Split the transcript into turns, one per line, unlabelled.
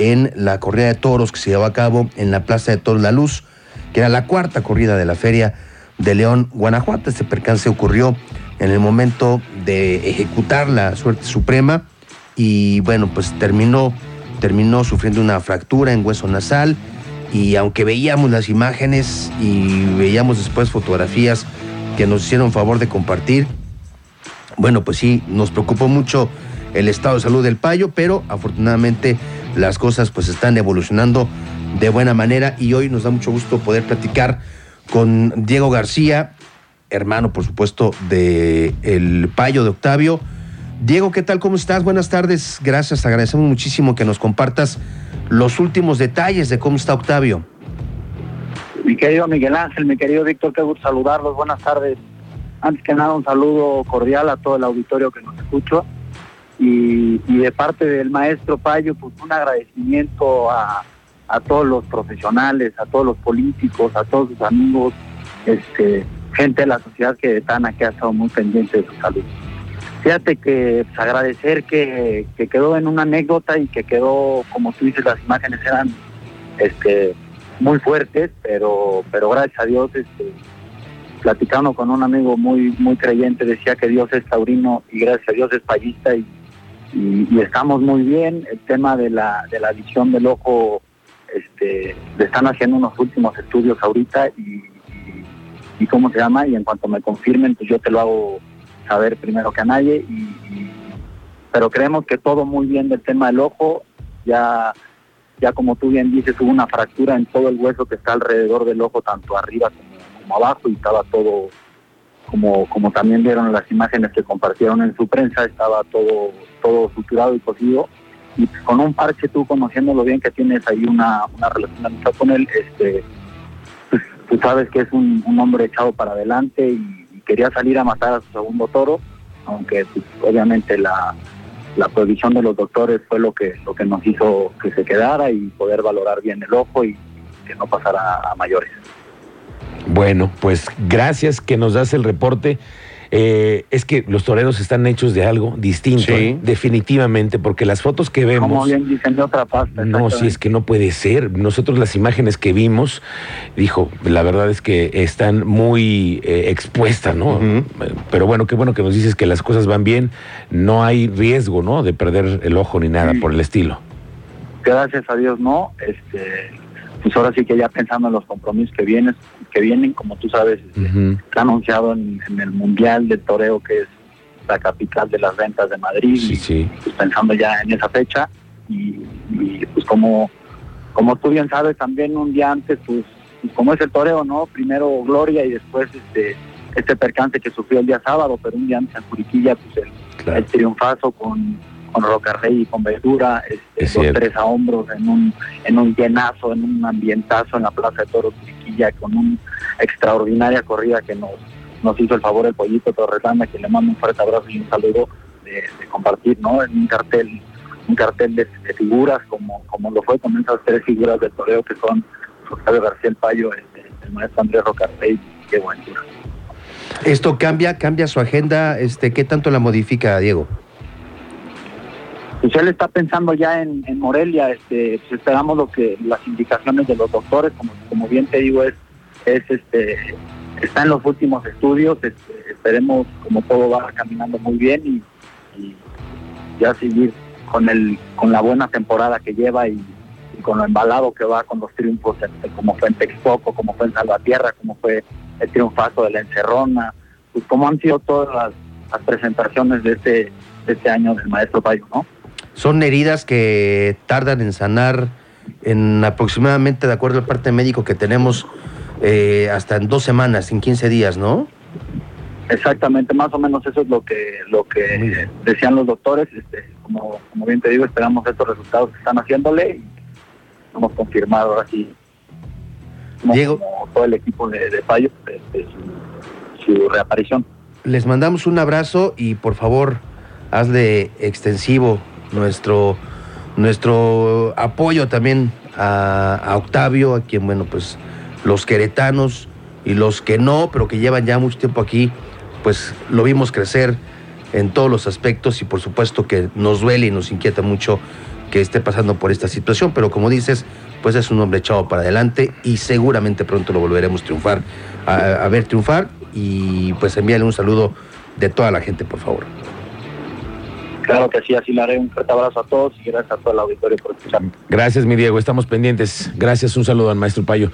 en la corrida de toros que se llevó a cabo en la Plaza de Toros La Luz, que era la cuarta corrida de la feria de León, Guanajuato. Este percance ocurrió en el momento de ejecutar la suerte suprema y bueno, pues terminó, terminó sufriendo una fractura en hueso nasal y aunque veíamos las imágenes y veíamos después fotografías que nos hicieron favor de compartir, bueno, pues sí, nos preocupó mucho el estado de salud del payo, pero afortunadamente las cosas pues están evolucionando de buena manera y hoy nos da mucho gusto poder platicar con Diego García, hermano por supuesto de el payo de Octavio. Diego, ¿qué tal? ¿Cómo estás? Buenas tardes. Gracias, agradecemos muchísimo que nos compartas los últimos detalles de cómo está Octavio.
Mi querido Miguel Ángel, mi querido Víctor, qué gusto saludarlos. Buenas tardes. Antes que nada, un saludo cordial a todo el auditorio que nos escucha. Y, de parte del maestro Payo, pues un agradecimiento a, todos los profesionales, a todos los políticos, a todos sus amigos, este, gente de la sociedad que están aquí ha estado muy pendiente de su salud. Fíjate que pues, agradecer que, quedó en una anécdota y que quedó, como tú dices, las imágenes eran este, muy fuertes, pero, pero gracias a Dios, este, platicando con un amigo muy, muy creyente, decía que Dios es taurino y gracias a Dios es payista y, y, estamos muy bien. El tema de la, de la visión del ojo, este, están haciendo unos últimos estudios ahorita y, y, cómo se llama, y en cuanto me confirmen, pues yo te lo hago saber primero que a nadie. Y, pero creemos que todo muy bien del tema del ojo, ya ya como tú bien dices, hubo una fractura en todo el hueso que está alrededor del ojo, tanto arriba como abajo, y estaba todo como, como también vieron las imágenes que compartieron en su prensa, estaba todo, todo suturado y cosido. Y con un parche, tú conociéndolo bien, que tienes ahí una, una relación con él, este, pues, tú sabes que es un, hombre echado para adelante y, quería salir a matar a su segundo toro, aunque pues, obviamente la, la prohibición de los doctores fue lo que, lo que nos hizo que se quedara y poder valorar bien el ojo y que no pasara a mayores.
Bueno, pues gracias que nos das el reporte. Eh, es que los toreros están hechos de algo distinto, ¿eh? definitivamente, porque las fotos que vemos.
Como bien dicen de otra pasta.
No, si es que no puede ser. Nosotros las imágenes que vimos, dijo, la verdad es que están muy eh, expuestas, ¿no? Pero bueno, qué bueno que nos dices que las cosas van bien, no hay riesgo, ¿no? De perder el ojo ni nada por el estilo.
Gracias a Dios, no. Este, pues ahora sí que ya pensando en los compromisos que vienen, que vienen como tú sabes, este, está anunciado en, el Mundial de Toreo, que es la capital de las ventas de Madrid, pues pensando ya en esa fecha, y, pues como, como tú bien sabes, también un día antes, pues como es el toreo, ¿no? Primero Gloria y después este este percance que sufrió el día sábado, pero un día antes en Curiquilla, pues el triunfazo con con Rocarrey y con Verdura, este, los tres a hombros en un, en un llenazo, en un ambientazo en la Plaza de Toros Chiquilla, con una extraordinaria corrida que nos, nos hizo el favor el Pollito Torretana, que le mando un fuerte abrazo y un saludo de, compartir, ¿no? En un cartel, un cartel de, figuras, como, como lo fue con esas tres figuras de toreo que son Octavio García el Payo, este, el maestro Andrés Rocarrey, qué bueno.
Esto cambia, cambia su agenda, este, ¿qué tanto la modifica, Diego?
Pues él está pensando ya en, Morelia, este, pues esperamos lo que las indicaciones de los doctores, como, como bien te digo, es, es este, está en los últimos estudios, este, esperemos como todo va caminando muy bien y, ya seguir con el, con la buena temporada que lleva y, con lo embalado que va con los triunfos, este, como fue en Texcoco, como fue en Salvatierra, como fue el triunfazo de la Encerrona, pues como han sido todas las, presentaciones de este, este año del maestro Payo, ¿no?
Son heridas que tardan en sanar en aproximadamente, de acuerdo al parte médico que tenemos, eh, hasta en dos semanas, en 15 días, ¿no?
Exactamente, más o menos eso es lo que lo que decían los doctores. Este, como, como bien te digo, esperamos estos resultados que están haciéndole y hemos confirmado así Diego, como todo el equipo de, de Fallo este, su reaparición.
Les mandamos un abrazo y por favor hazle extensivo nuestro, nuestro apoyo también a, Octavio, a quien, bueno, pues los queretanos y los que no, pero que llevan ya mucho tiempo aquí, pues lo vimos crecer en todos los aspectos y por supuesto que nos duele y nos inquieta mucho que esté pasando por esta situación, pero como dices, pues es un hombre echado para adelante y seguramente pronto lo volveremos triunfar, a, a ver triunfar y pues envíale un saludo de toda la gente, por favor.
Claro que sí, así lo haré. Un fuerte abrazo a todos y gracias a todo el auditorio por escucharme.
Gracias, mi Diego. Estamos pendientes. Gracias. Un saludo al maestro Payo.